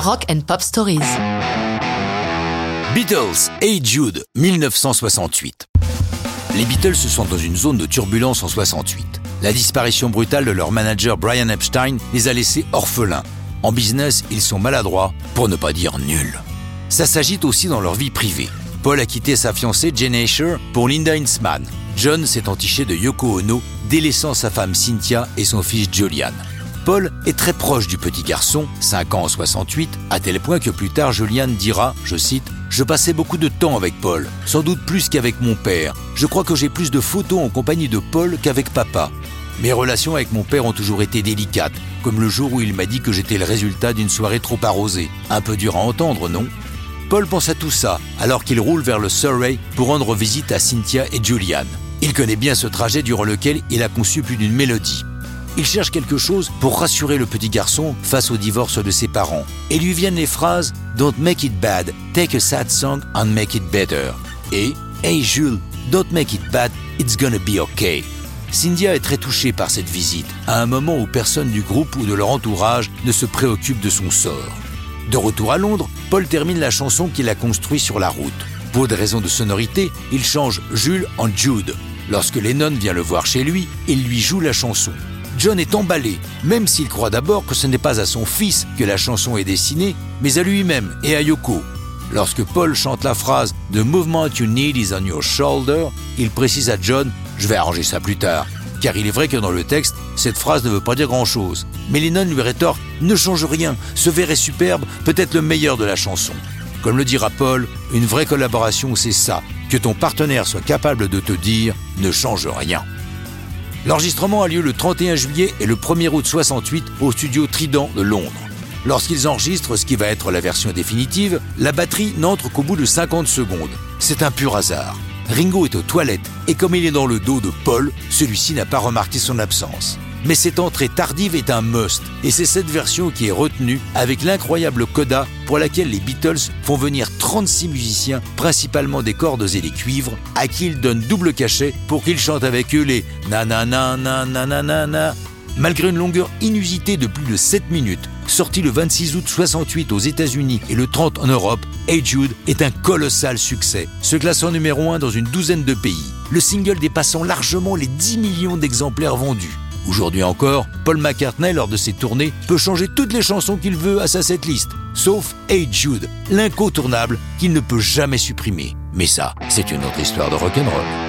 Rock and Pop Stories. Beatles, Hey Jude, 1968. Les Beatles sont dans une zone de turbulence en 68. La disparition brutale de leur manager Brian Epstein les a laissés orphelins. En business, ils sont maladroits, pour ne pas dire nuls. Ça s'agite aussi dans leur vie privée. Paul a quitté sa fiancée Jane Asher pour Linda Hinsman. John s'est entiché de Yoko Ono, délaissant sa femme Cynthia et son fils Julian. Paul est très proche du petit garçon, 5 ans en 68, à tel point que plus tard Julian dira, je cite, Je passais beaucoup de temps avec Paul, sans doute plus qu'avec mon père. Je crois que j'ai plus de photos en compagnie de Paul qu'avec papa. Mes relations avec mon père ont toujours été délicates, comme le jour où il m'a dit que j'étais le résultat d'une soirée trop arrosée. Un peu dur à entendre, non? Paul pense à tout ça alors qu'il roule vers le Surrey pour rendre visite à Cynthia et Julian. Il connaît bien ce trajet durant lequel il a conçu plus d'une mélodie. Il cherche quelque chose pour rassurer le petit garçon face au divorce de ses parents. Et lui viennent les phrases Don't make it bad, take a sad song and make it better. Et Hey Jules, don't make it bad, it's gonna be okay. Cynthia est très touchée par cette visite, à un moment où personne du groupe ou de leur entourage ne se préoccupe de son sort. De retour à Londres, Paul termine la chanson qu'il a construite sur la route. Pour des raisons de sonorité, il change Jules en Jude. Lorsque Lennon vient le voir chez lui, il lui joue la chanson. John est emballé, même s'il croit d'abord que ce n'est pas à son fils que la chanson est destinée, mais à lui-même et à Yoko. Lorsque Paul chante la phrase The movement you need is on your shoulder, il précise à John Je vais arranger ça plus tard. Car il est vrai que dans le texte, cette phrase ne veut pas dire grand-chose. Mais Lennon lui rétorque Ne change rien, ce vers est superbe, peut-être le meilleur de la chanson. Comme le dira Paul, une vraie collaboration, c'est ça, que ton partenaire soit capable de te dire Ne change rien. L'enregistrement a lieu le 31 juillet et le 1er août 68 au studio Trident de Londres. Lorsqu'ils enregistrent ce qui va être la version définitive, la batterie n'entre qu'au bout de 50 secondes. C'est un pur hasard. Ringo est aux toilettes et comme il est dans le dos de Paul, celui-ci n'a pas remarqué son absence mais cette entrée tardive est un must, et c'est cette version qui est retenue avec l'incroyable coda pour laquelle les Beatles font venir 36 musiciens, principalement des cordes et des cuivres, à qui ils donnent double cachet pour qu'ils chantent avec eux les nanana nanana. Malgré une longueur inusitée de plus de 7 minutes, sorti le 26 août 68 aux États-Unis et le 30 en Europe, Hey Jude est un colossal succès, se classant numéro 1 dans une douzaine de pays. Le single dépassant largement les 10 millions d'exemplaires vendus. Aujourd'hui encore, Paul McCartney, lors de ses tournées, peut changer toutes les chansons qu'il veut à sa setlist, sauf Hey Jude, l'incontournable qu'il ne peut jamais supprimer. Mais ça, c'est une autre histoire de rock'n'roll.